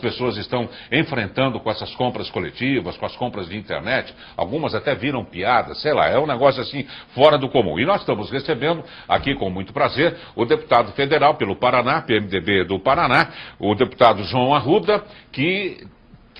pessoas estão enfrentando com essas compras coletivas, com as compras de internet, algumas até viram piadas, sei lá, é um negócio assim fora do comum. E nós estamos recebendo aqui com muito prazer o deputado federal pelo Paraná, PMDB do Paraná, o deputado João Arruda, que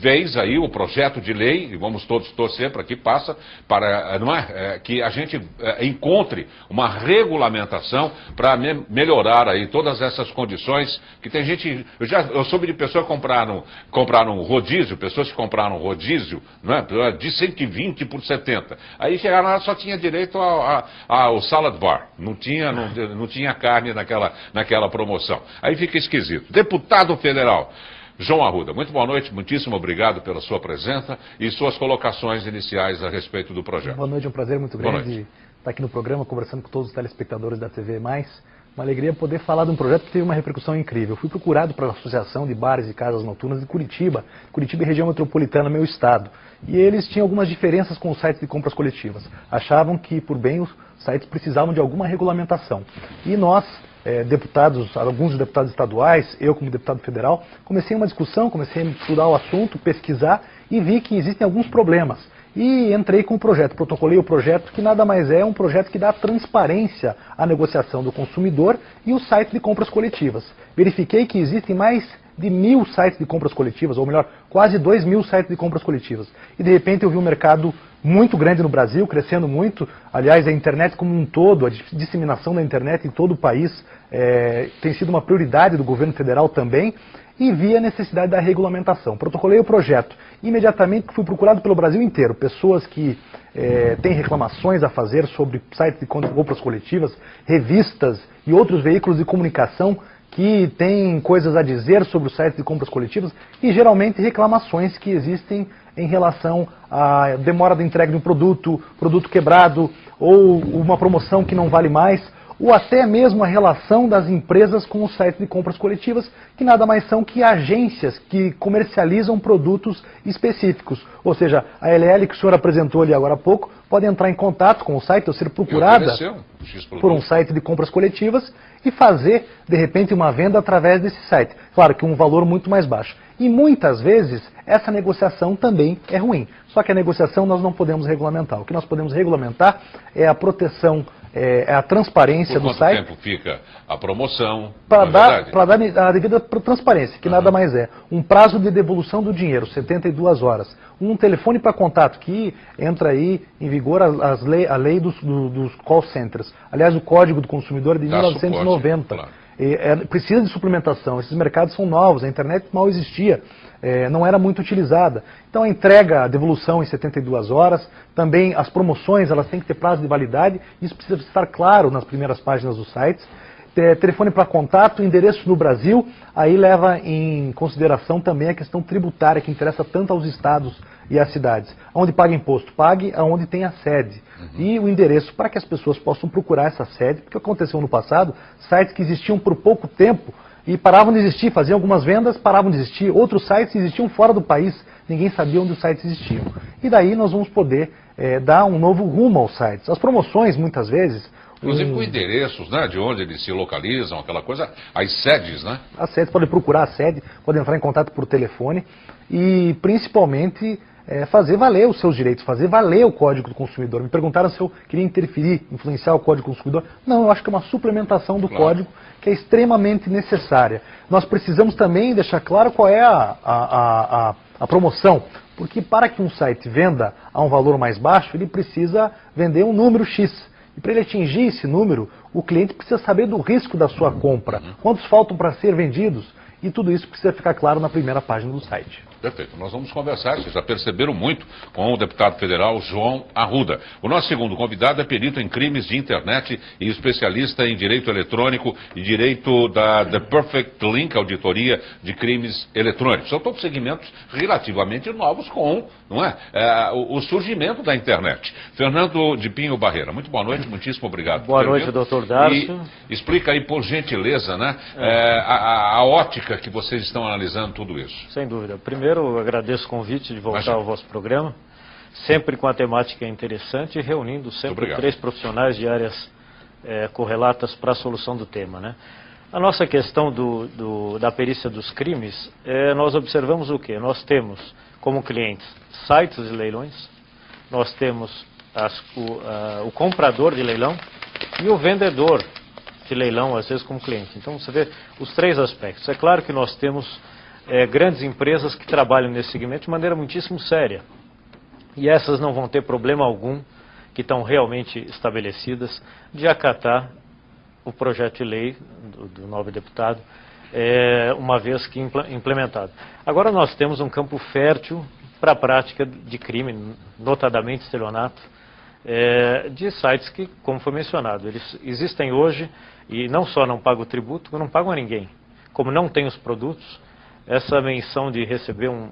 fez aí o projeto de lei, e vamos todos torcer para que passa, para não é, é, que a gente é, encontre uma regulamentação para me melhorar aí todas essas condições, que tem gente, eu já eu soube de pessoas que compraram, compraram rodízio, pessoas que compraram rodízio, não é, de 120 por 70. Aí chegaram lá, só tinha direito ao, ao salad bar, não tinha, não, não tinha carne naquela, naquela promoção. Aí fica esquisito. Deputado federal, João Arruda, muito boa noite, muitíssimo obrigado pela sua presença e suas colocações iniciais a respeito do projeto. Boa noite, é um prazer muito grande estar aqui no programa, conversando com todos os telespectadores da TV+. Uma alegria poder falar de um projeto que teve uma repercussão incrível. fui procurado pela Associação de Bares e Casas Noturnas de Curitiba, Curitiba e região metropolitana, meu estado. E eles tinham algumas diferenças com os sites de compras coletivas. Achavam que, por bem, os sites precisavam de alguma regulamentação. E nós, é, deputados, alguns deputados estaduais, eu como deputado federal, comecei uma discussão, comecei a estudar o assunto, pesquisar e vi que existem alguns problemas. E entrei com o projeto, protocolei o projeto, que nada mais é um projeto que dá transparência à negociação do consumidor e o site de compras coletivas. Verifiquei que existem mais de mil sites de compras coletivas, ou melhor, quase dois mil sites de compras coletivas. E de repente eu vi um mercado muito grande no Brasil, crescendo muito. Aliás, a internet como um todo, a disseminação da internet em todo o país é, tem sido uma prioridade do governo federal também. E vi a necessidade da regulamentação. Protocolei o projeto. Imediatamente fui procurado pelo Brasil inteiro. Pessoas que é, têm reclamações a fazer sobre sites de compras coletivas, revistas e outros veículos de comunicação que têm coisas a dizer sobre os sites de compras coletivas e geralmente reclamações que existem em relação à demora da entrega de um produto, produto quebrado ou uma promoção que não vale mais, ou até mesmo a relação das empresas com os sites de compras coletivas, que nada mais são que agências que comercializam produtos específicos. Ou seja, a LL que o senhor apresentou ali agora há pouco pode entrar em contato com o site ou ser procurada por um site de compras coletivas e fazer, de repente, uma venda através desse site. Claro que um valor muito mais baixo. E muitas vezes essa negociação também é ruim. Só que a negociação nós não podemos regulamentar. O que nós podemos regulamentar é a proteção é, é, a transparência Por do site. quanto tempo fica a promoção? Para é dar, dar a devida transparência, que uhum. nada mais é. Um prazo de devolução do dinheiro, 72 horas. Um telefone para contato, que entra aí em vigor as, as lei, a lei dos, do, dos call centers. Aliás, o Código do Consumidor é de Dá 1990. Suporte, claro. É, precisa de suplementação. Esses mercados são novos, a internet mal existia é, não era muito utilizada. Então a entrega, a devolução em 72 horas, também as promoções, elas têm que ter prazo de validade, isso precisa estar claro nas primeiras páginas dos sites. É, telefone para contato, endereço no Brasil, aí leva em consideração também a questão tributária que interessa tanto aos estados e às cidades. Onde paga imposto, pague aonde tem a sede. Uhum. E o endereço para que as pessoas possam procurar essa sede, porque aconteceu no passado, sites que existiam por pouco tempo, e paravam de existir, faziam algumas vendas, paravam de existir, outros sites existiam fora do país, ninguém sabia onde os sites existiam. E daí nós vamos poder é, dar um novo rumo aos sites. As promoções, muitas vezes... Inclusive com endereços, né, de onde eles se localizam, aquela coisa, as sedes, né? As sedes, podem procurar a sede, podem entrar em contato por telefone e principalmente é, fazer valer os seus direitos, fazer valer o Código do Consumidor. Me perguntaram se eu queria interferir, influenciar o Código do Consumidor. Não, eu acho que é uma suplementação do claro. Código que é extremamente necessária. Nós precisamos também deixar claro qual é a, a, a, a promoção, porque para que um site venda a um valor mais baixo, ele precisa vender um número X. E para ele atingir esse número, o cliente precisa saber do risco da sua compra, quantos faltam para ser vendidos, e tudo isso precisa ficar claro na primeira página do site. Perfeito. Nós vamos conversar, vocês já perceberam muito, com o deputado federal João Arruda. O nosso segundo convidado é perito em crimes de internet e especialista em direito eletrônico e direito da The Perfect Link, auditoria de crimes eletrônicos. São todos segmentos relativamente novos com não é? é o, surgimento da internet. Fernando de Pinho Barreira, muito boa noite, muitíssimo obrigado. Boa noite, doutor Darcio. E explica aí, por gentileza, né, é. É, a, a ótica que vocês estão analisando tudo isso. Sem dúvida. Primeiro, Primeiro, agradeço o convite de voltar ao vosso programa, sempre com a temática interessante, reunindo sempre três profissionais de áreas é, correlatas para a solução do tema. Né? A nossa questão do, do, da perícia dos crimes, é, nós observamos o que? Nós temos como clientes sites de leilões, nós temos as, o, a, o comprador de leilão e o vendedor de leilão, às vezes, como cliente. Então, você vê os três aspectos. É claro que nós temos é, grandes empresas que trabalham nesse segmento de maneira muitíssimo séria. E essas não vão ter problema algum, que estão realmente estabelecidas, de acatar o projeto de lei do, do novo deputado, é, uma vez que implementado. Agora nós temos um campo fértil para a prática de crime, notadamente estelionato, é, de sites que, como foi mencionado, eles existem hoje e não só não pagam tributo, não pagam a ninguém. Como não tem os produtos, essa menção de receber um,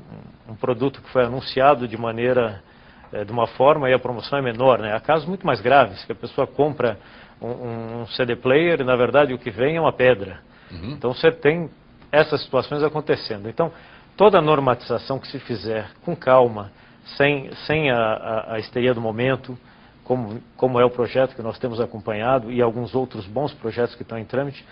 um produto que foi anunciado de maneira, é, de uma forma e a promoção é menor. Né? Há casos muito mais graves, que a pessoa compra um, um CD player e na verdade o que vem é uma pedra. Uhum. Então você tem essas situações acontecendo. Então, toda a normatização que se fizer com calma, sem, sem a, a, a histeria do momento, como, como é o projeto que nós temos acompanhado e alguns outros bons projetos que estão em trâmite,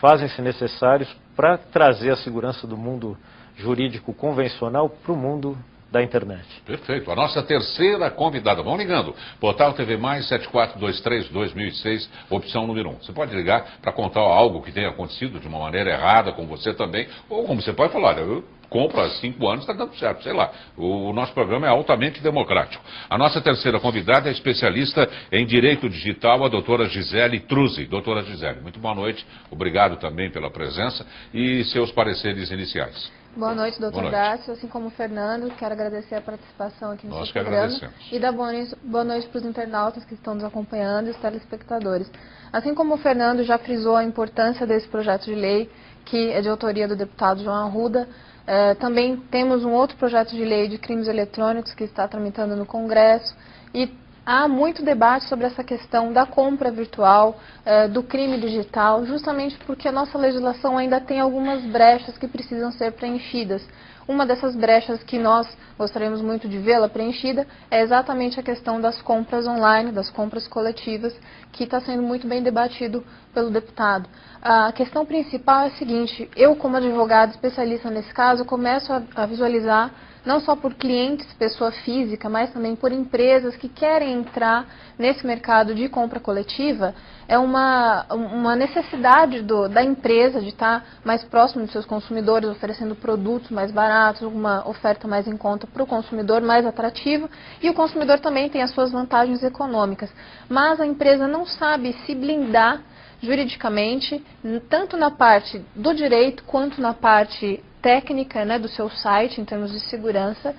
fazem-se necessários para trazer a segurança do mundo jurídico convencional para o mundo da internet. Perfeito. A nossa terceira convidada. Vamos ligando. Portal TV Mais 7423-2006, opção número 1. Você pode ligar para contar algo que tenha acontecido de uma maneira errada com você também, ou como você pode falar, eu compro há cinco anos, está dando certo, sei lá. O, o, nosso programa é altamente democrático. A nossa terceira convidada é especialista em Direito Digital, a doutora Gisele Truzzi. Doutora Gisele, muito boa noite. Obrigado também pela presença e seus pareceres iniciais. Boa noite, doutor Dácio. Assim como o Fernando, quero agradecer a participação aqui no Nós seu programa. E dar boa noite, boa noite para os internautas que estão nos acompanhando e os telespectadores. Assim como o Fernando já frisou a importância desse projeto de lei, que é de autoria do deputado João Arruda, é, também temos um outro projeto de lei de crimes eletrônicos que está tramitando no Congresso e há muito debate sobre essa questão da compra virtual, é, do crime digital, justamente porque a nossa legislação ainda tem algumas brechas que precisam ser preenchidas. Uma dessas brechas que nós gostaríamos muito de vê-la preenchida é exatamente a questão das compras online, das compras coletivas, que está sendo muito bem debatido pelo deputado. A questão principal é a seguinte, eu como advogado especialista nesse caso, começo a, a visualizar não só por clientes, pessoa física, mas também por empresas que querem entrar nesse mercado de compra coletiva, é uma, uma necessidade do, da empresa de estar mais próximo dos seus consumidores, oferecendo produtos mais baratos, uma oferta mais em conta para o consumidor, mais atrativa, e o consumidor também tem as suas vantagens econômicas. Mas a empresa não sabe se blindar juridicamente, tanto na parte do direito quanto na parte técnica né, do seu site, em termos de segurança,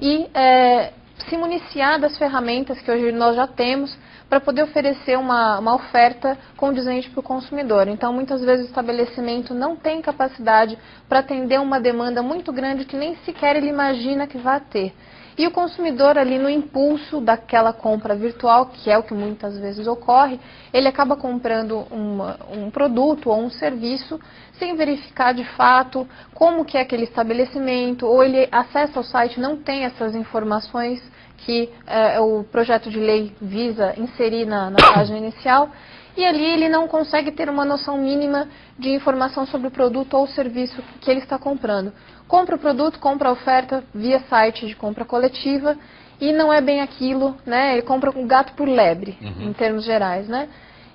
e é, se municiar das ferramentas que hoje nós já temos para poder oferecer uma, uma oferta condizente para o consumidor. Então, muitas vezes o estabelecimento não tem capacidade para atender uma demanda muito grande que nem sequer ele imagina que vai ter. E o consumidor ali no impulso daquela compra virtual, que é o que muitas vezes ocorre, ele acaba comprando uma, um produto ou um serviço sem verificar de fato como que é aquele estabelecimento, ou ele acessa o site não tem essas informações que é, o projeto de lei visa inserir na, na página inicial, e ali ele não consegue ter uma noção mínima de informação sobre o produto ou serviço que ele está comprando compra o produto, compra a oferta via site de compra coletiva e não é bem aquilo, né? Ele compra o gato por lebre, uhum. em termos gerais, né?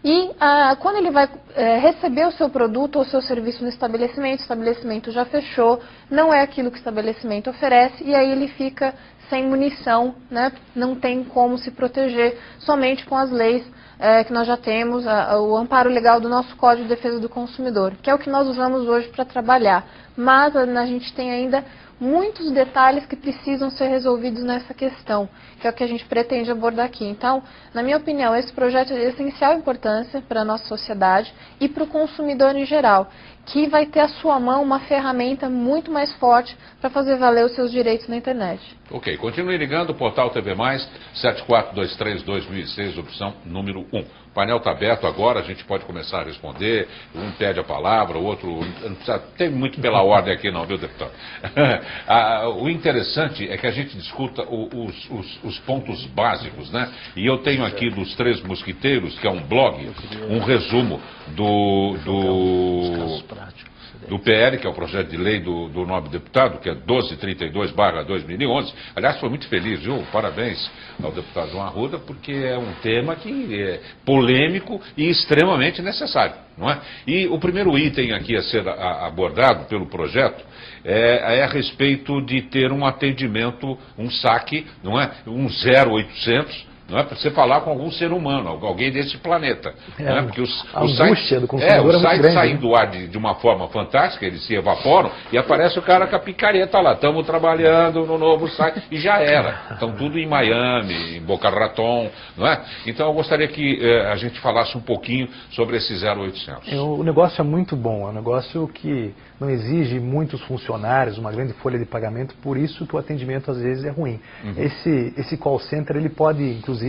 E ah, quando ele vai é, receber o seu produto ou seu serviço no estabelecimento, o estabelecimento já fechou, não é aquilo que o estabelecimento oferece, e aí ele fica sem munição, né? não tem como se proteger somente com as leis é, que nós já temos, a, o amparo legal do nosso Código de Defesa do Consumidor, que é o que nós usamos hoje para trabalhar. Mas a gente tem ainda muitos detalhes que precisam ser resolvidos nessa questão, que é o que a gente pretende abordar aqui. Então, na minha opinião, esse projeto é de essencial importância para a nossa sociedade e para o consumidor em geral, que vai ter à sua mão uma ferramenta muito mais forte para fazer valer os seus direitos na internet. Ok, continue ligando, Portal TV Mais, 7423-2006, opção número 1. O painel está aberto agora, a gente pode começar a responder. Um pede a palavra, o outro. Não precisa, tem muito pela ordem aqui, não, viu, deputado? ah, o interessante é que a gente discuta os, os, os, pontos básicos, né? E eu tenho aqui dos Três Mosquiteiros, que é um blog, um resumo do. do do PL, que é o projeto de lei do, do nobre deputado, que é 1232-2011. Aliás, foi muito feliz, viu? Parabéns ao deputado João Arruda, porque é um tema que é polêmico e extremamente necessário, não é? E o primeiro item aqui a ser abordado pelo projeto é, é, a respeito de ter um atendimento, um saque, não é? Um 0800 não é para você falar com algum ser humano, alguém desse planeta. É, não é? Porque os, a os sites, do é, os é sites saem do ar de, de, uma forma fantástica, eles se evaporam e aparece o cara com a picareta lá. Estamos trabalhando no novo site e já era. Estão tudo em Miami, em Boca Raton, não é? Então eu gostaria que eh, a gente falasse um pouquinho sobre esse 0800. É, o negócio é muito bom, é um negócio que não exige muitos funcionários, uma grande folha de pagamento, por isso que o atendimento às vezes é ruim. Uhum. Esse, esse call center ele pode, inclusive,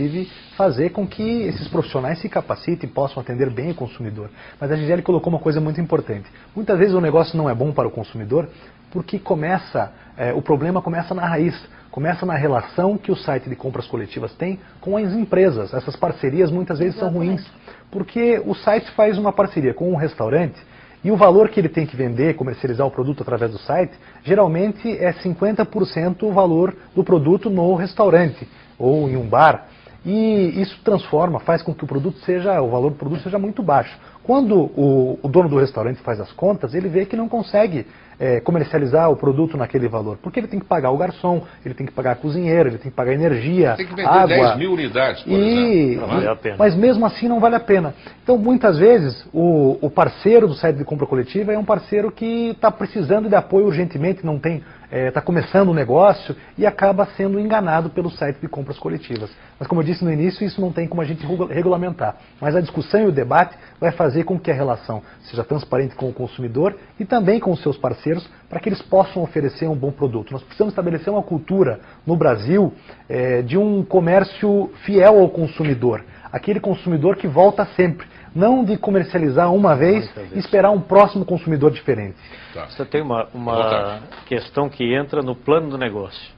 fazer com que esses profissionais se capacitem e possam atender bem o consumidor. Mas a Gisele colocou uma coisa muito importante. Muitas vezes o negócio não é bom para o consumidor porque começa, é, o problema começa na raiz, começa na relação que o site de compras coletivas tem com as empresas. Essas parcerias muitas vezes são ruins, porque o site faz uma parceria com um restaurante e o valor que ele tem que vender, comercializar o produto através do site, geralmente é 50% o valor do produto no restaurante ou em um bar. E isso transforma, faz com que o produto seja, o valor do produto seja muito baixo. Quando o, o dono do restaurante faz as contas, ele vê que não consegue é, comercializar o produto naquele valor. Porque ele tem que pagar o garçom, ele tem que pagar a cozinheira, ele tem que pagar energia, tem que vender água. 10 mil unidades, por e, exemplo. Não vale a pena. Mas mesmo assim não vale a pena. Então, muitas vezes, o, o parceiro do site de compra coletiva é um parceiro que está precisando de apoio urgentemente, não tem está é, tá começando um negócio e acaba sendo enganado pelo site de compras coletivas. Mas como eu disse no início, isso não tem como a gente regulamentar. Mas a discussão e o debate vai fazer com que a relação seja transparente com o consumidor e também com os seus parceiros para que eles possam oferecer um bom produto. Nós precisamos estabelecer uma cultura no Brasil é, de um comércio fiel ao consumidor. Aquele consumidor que volta sempre não de comercializar uma vez e esperar um próximo consumidor diferente. Tá. Você tem uma, uma questão que entra no plano do negócio.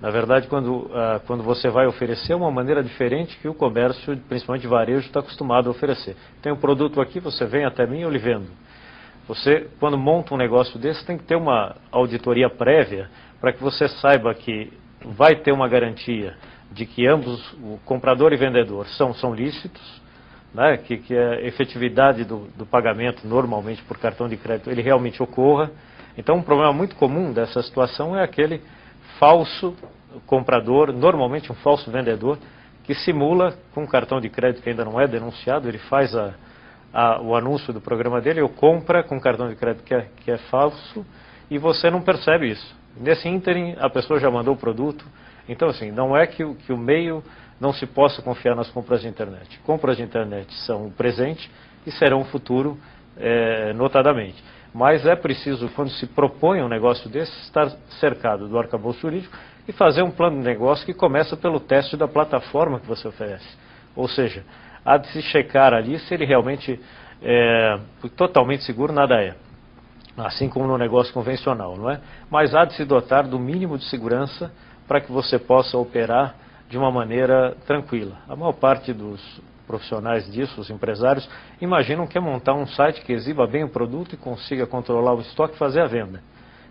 Na verdade, quando, uh, quando você vai oferecer uma maneira diferente que o comércio, principalmente de varejo, está acostumado a oferecer. Tem um produto aqui, você vem até mim, eu lhe vendo. Você, quando monta um negócio desse, tem que ter uma auditoria prévia para que você saiba que vai ter uma garantia de que ambos, o comprador e vendedor, são, são lícitos, né, que, que a efetividade do, do pagamento normalmente por cartão de crédito ele realmente ocorra. Então, um problema muito comum dessa situação é aquele falso comprador, normalmente um falso vendedor, que simula com um cartão de crédito que ainda não é denunciado, ele faz a, a, o anúncio do programa dele, ou compra com cartão de crédito que é, que é falso, e você não percebe isso. Nesse ínterim, a pessoa já mandou o produto. Então, assim, não é que, que o meio não se possa confiar nas compras de internet. Compras de internet são o presente e serão o futuro, é, notadamente. Mas é preciso, quando se propõe um negócio desse, estar cercado do arcabouço jurídico e fazer um plano de negócio que começa pelo teste da plataforma que você oferece. Ou seja, há de se checar ali se ele realmente é totalmente seguro, nada é. Assim como no negócio convencional, não é? Mas há de se dotar do mínimo de segurança para que você possa operar de uma maneira tranquila. A maior parte dos profissionais disso, os empresários, imaginam que é montar um site que exiba bem o produto e consiga controlar o estoque e fazer a venda.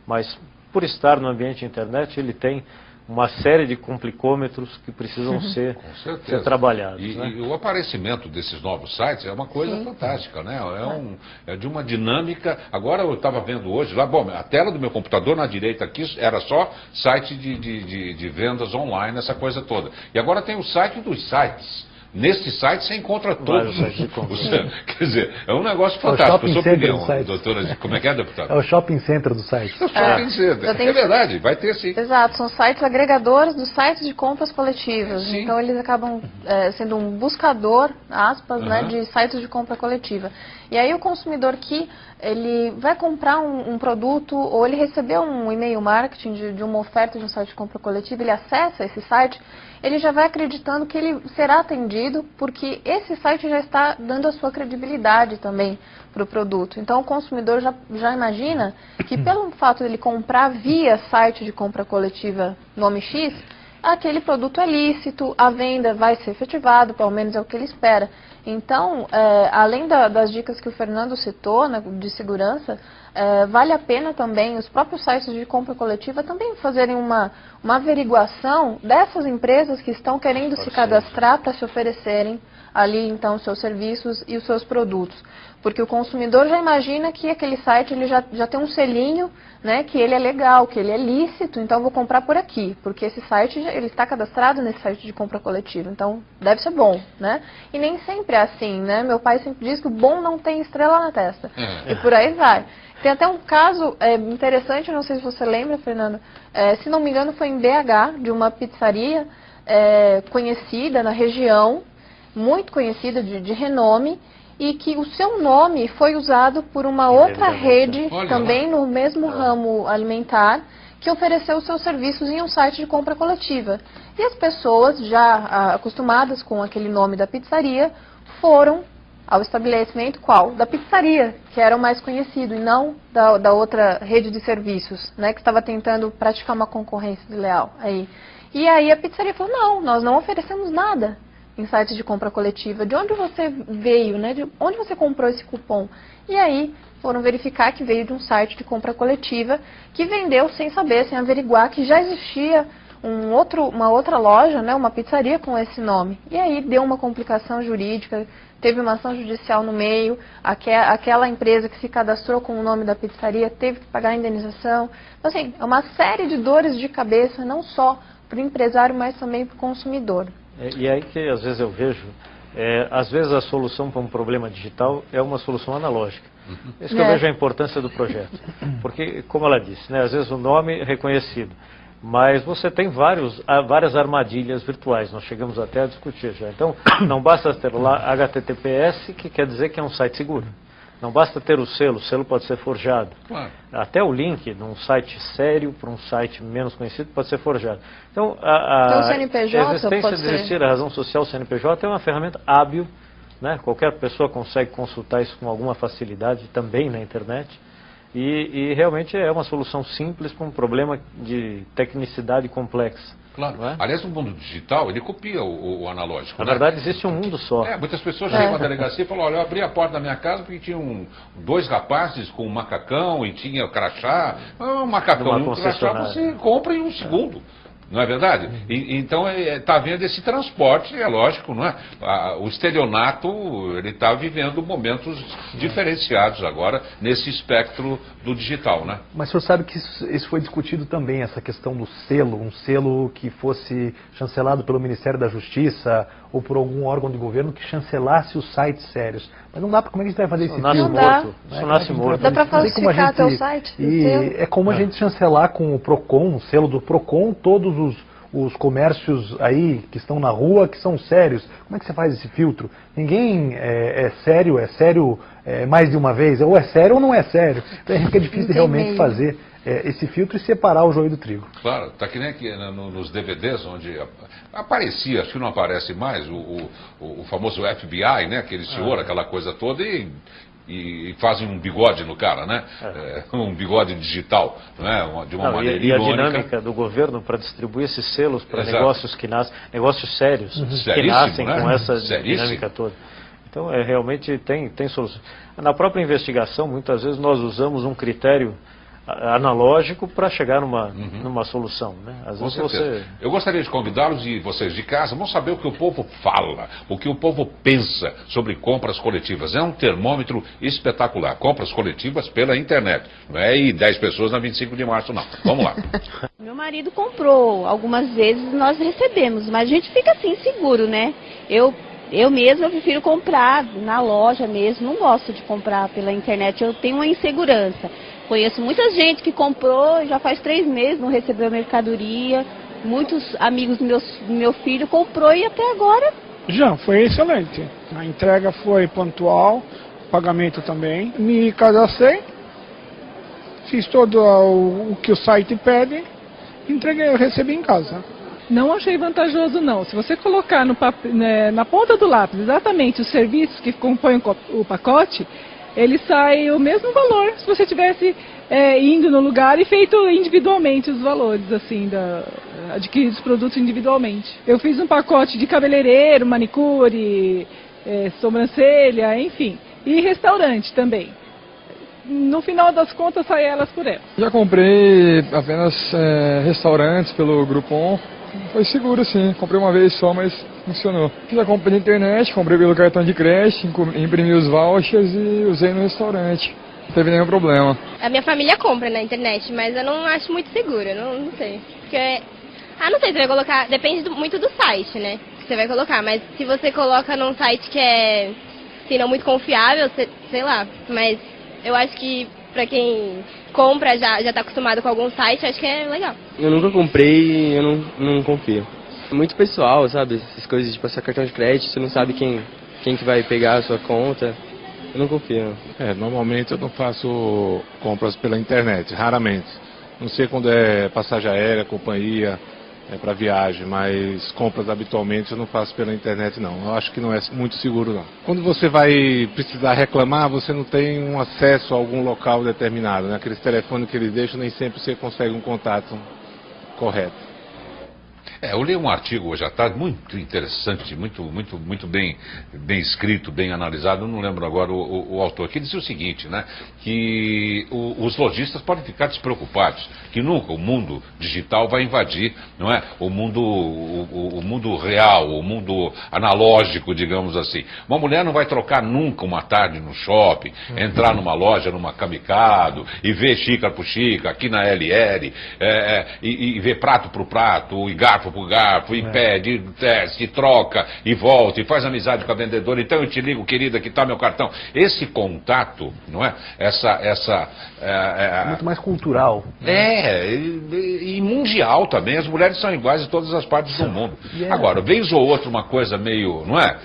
Mas, por estar no ambiente internet, ele tem uma série de complicômetros que precisam ser, ser trabalhados. E, né? e, o aparecimento desses novos sites é uma coisa Sim. fantástica, né? É, um, é, de uma dinâmica. Agora eu estava vendo hoje lá, bom, a tela do meu computador na direita aqui era só site de, de, de, de vendas online, essa coisa toda. E agora tem o site dos sites. Nesse site você encontra todos os, Quer dizer, é um negócio fantástico. É o opinião, doutora. Como é que é, deputado? É o shopping center do site. É o shopping é, center. Tenho... É verdade, vai ter sim. Exato, são sites agregadores dos sites de compras coletivas. Sim. Então eles acabam é, sendo um buscador, aspas, né, de sites de compra coletiva. E aí o consumidor que ele vai comprar um, um produto ou ele recebeu um e-mail marketing de, de, uma oferta de um site de compra coletiva, ele acessa esse site, ele já vai acreditando que ele será atendido porque esse site já está dando a sua credibilidade também para o produto. Então o consumidor já, já imagina que pelo fato de ele comprar via site de compra coletiva nome X, aquele produto é lícito, a venda vai ser efetivada, pelo menos é o que ele espera. Então, é, além da, das dicas que o Fernando citou né, de segurança, é, vale a pena também os próprios sites de compra coletiva também fazerem uma, uma averiguação dessas empresas que estão querendo se cadastrar para se oferecerem ali então os seus serviços e os seus produtos. Porque o consumidor já imagina que aquele site ele já, já tem um selinho, né, que ele é legal, que ele é lícito, então vou comprar por aqui, porque esse site ele está cadastrado nesse site de compra coletiva, então deve ser bom, né? E nem sempre é assim, né? Meu pai sempre diz que o bom não tem estrela na testa. É. E por aí vai. Tem até um caso é, interessante, não sei se você lembra, Fernando, é, se não me engano foi em BH, de uma pizzaria é, conhecida na região, muito conhecida, de, de renome, e que o seu nome foi usado por uma outra rede, também no mesmo ah. ramo alimentar, que ofereceu seus serviços em um site de compra coletiva. E as pessoas, já ah, acostumadas com aquele nome da pizzaria, foram ao estabelecimento qual? Da pizzaria, que era o mais conhecido, e não da, da outra rede de serviços, né, que estava tentando praticar uma concorrência desleal. Aí. E aí a pizzaria falou, não, nós não oferecemos nada em sites de compra coletiva. De onde você veio, né? De onde você comprou esse cupom? E aí foram verificar que veio de um site de compra coletiva que vendeu sem saber, sem averiguar que já existia um outro, uma outra loja, né, uma pizzaria com esse nome. E aí deu uma complicação jurídica, teve uma ação judicial no meio, aquela empresa que se cadastrou com o nome da pizzaria teve que pagar a indenização. Então, assim, é uma série de dores de cabeça, não só para o empresário, mas também para o consumidor. É, e aí que às vezes eu vejo, é, às vezes a solução para um problema digital é uma solução analógica. Uhum. Isso que é. eu vejo a importância do projeto. Porque, como ela disse, né, às vezes o nome é reconhecido, mas você tem vários, várias armadilhas virtuais, nós chegamos até a discutir já. Então, não basta ter lá HTTPS, que quer dizer que é um site seguro. Não basta ter o selo, o selo pode ser forjado. Claro. Até o link de um site sério para um site menos conhecido pode ser forjado. Então, a, a, então, CNPJ a existência de existir a razão social CNPJ é uma ferramenta hábil. Né? Qualquer pessoa consegue consultar isso com alguma facilidade também na internet. E, e realmente é uma solução simples para um problema de tecnicidade complexa. Claro. É? Aliás, o mundo digital, ele copia o, o analógico. Na né? verdade, existe um mundo só. É, muitas pessoas é. chegam à delegacia e falam, olha, eu abri a porta da minha casa porque tinha um, dois rapazes com um macacão e tinha crachá. Um macacão e um crachá você compra em um segundo. Não é verdade? E, então está é, tá vendo esse transporte, é lógico, não é? o estelionato ele está vivendo momentos diferenciados agora nesse espectro do digital, né? Mas o senhor sabe que isso, isso, foi discutido também, essa questão do selo, um selo que fosse chancelado pelo Ministério da Justiça ou por algum órgão de governo que chancelasse os sites sérios. Mas não dá para como é que a gente vai fazer isso? Nasce filme? morto. Isso é nasce morto. Dá para falsificar até o site? E é como a gente chancelar com o PROCON, o selo do PROCON, todos os, os comércios aí que estão na rua, que são sérios. Como é que você faz esse filtro? Ninguém é, é sério, é sério é, mais de uma vez. Ou é sério ou não é sério. Então é difícil realmente fazer é, esse filtro e separar o joio do trigo. Claro, está que nem aqui né, no, nos DVDs, onde aparecia, acho que não aparece mais, o, o, o famoso FBI, né, aquele senhor, ah, aquela coisa toda, e, e, fazem um bigode no cara, né? É. É, um bigode digital, né? de uma não, maneira e, e a dinâmica do governo para distribuir esses selos para negócios que nascem, negócios sérios, uhum. que nascem né? com essa Seríssimo. dinâmica toda. Então, é, realmente tem, tem solução. Na própria investigação, muitas vezes nós usamos um critério analógico para chegar numa, uhum. numa solução. Né? Às vezes você... Eu gostaria de convidá-los e vocês de casa vão saber o que o povo fala, o que o povo pensa sobre compras coletivas. É um termômetro espetacular. Compras coletivas pela internet. Não é e 10 pessoas na 25 de março, não. Vamos lá. Meu marido comprou, algumas vezes nós recebemos, mas a gente fica assim seguro, né? Eu eu mesma prefiro comprar na loja mesmo, não gosto de comprar pela internet, eu tenho uma insegurança. Conheço muita gente que comprou, já faz três meses, não recebeu a mercadoria. Muitos amigos do meu, do meu filho comprou e até agora. Já, foi excelente. A entrega foi pontual, pagamento também. Me cadastrei, fiz todo o que o site pede, entreguei, eu recebi em casa. Não achei vantajoso não. Se você colocar no, né, na ponta do lápis exatamente os serviços que compõem o pacote, ele sai o mesmo valor se você tivesse é, indo no lugar e feito individualmente os valores, assim, da, adquiridos produtos individualmente. Eu fiz um pacote de cabeleireiro, manicure, é, sobrancelha, enfim, e restaurante também. No final das contas, sai elas por elas. Já comprei apenas é, restaurantes pelo Groupon. Foi seguro, sim. Comprei uma vez só, mas funcionou. Já comprei na internet, comprei pelo cartão de crédito, imprimi os vouchers e usei no restaurante. Não teve nenhum problema. A minha família compra na internet, mas eu não acho muito seguro, não, não sei. Porque, ah, não sei, você vai colocar, depende do, muito do site, né, que você vai colocar, mas se você coloca num site que é, assim, não muito confiável, sei lá, mas eu acho que pra quem compra, já, já tá acostumado com algum site, acho que é legal. Eu nunca comprei e eu não, não confio. É muito pessoal, sabe? Essas coisas de passar cartão de crédito, você não sabe quem, quem que vai pegar a sua conta. Eu não confio. É, normalmente eu não faço compras pela internet, raramente. Não sei quando é passagem aérea, companhia, é para viagem, mas compras habitualmente eu não faço pela internet não. Eu acho que não é muito seguro não. Quando você vai precisar reclamar, você não tem um acesso a algum local determinado, né? Aqueles telefones que eles deixam, nem sempre você consegue um contato correto. É, eu li um artigo hoje à tarde muito interessante, muito, muito, muito bem, bem escrito, bem analisado. Não lembro agora o, o, o autor. Que dizia o seguinte, né? Que o, os lojistas podem ficar despreocupados, que nunca o mundo digital vai invadir, não é? O mundo, o, o mundo real, o mundo analógico, digamos assim. Uma mulher não vai trocar nunca uma tarde no shopping, entrar numa loja, numa Kamikado e ver xícara por xícara, aqui na LR, é, é, e, e ver prato por prato, e garfo pro garfo, e é. pede, teste, troca, e volta, e faz amizade com a vendedora. Então eu te ligo, querida, que tá meu cartão. Esse contato, não é? Essa. essa é, é, Muito mais cultural. É, e, e, mundial também. As mulheres são iguais em todas as partes do mundo. Yeah. É. Agora, vez ou outra, uma coisa meio, não é?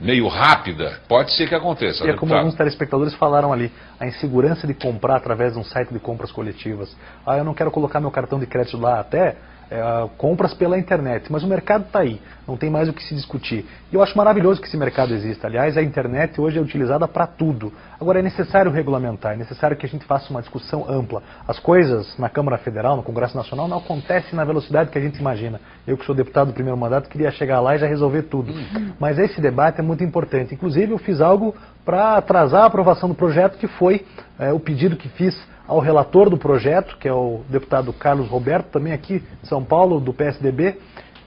meio rápida, pode ser que aconteça. E é como alguns telespectadores falaram ali, a insegurança de comprar através de um site de compras coletivas. Ah, eu não quero colocar meu cartão de crédito lá até, é, compras pela internet. Mas o mercado está aí, não tem mais o que se discutir. E eu acho maravilhoso que esse mercado exista. Aliás, a internet hoje é utilizada para tudo. Agora, é necessário regulamentar, é necessário que a gente faça uma discussão ampla. As coisas na Câmara Federal, no Congresso Nacional, não acontecem na velocidade que a gente imagina. Eu, que sou deputado do primeiro mandato, queria chegar lá e já resolver tudo. Mas esse debate é muito importante. Inclusive, eu fiz algo para atrasar a aprovação do projeto, que foi é, o pedido que fiz ao relator do projeto, que é o deputado Carlos Roberto, também aqui de São Paulo, do PSDB,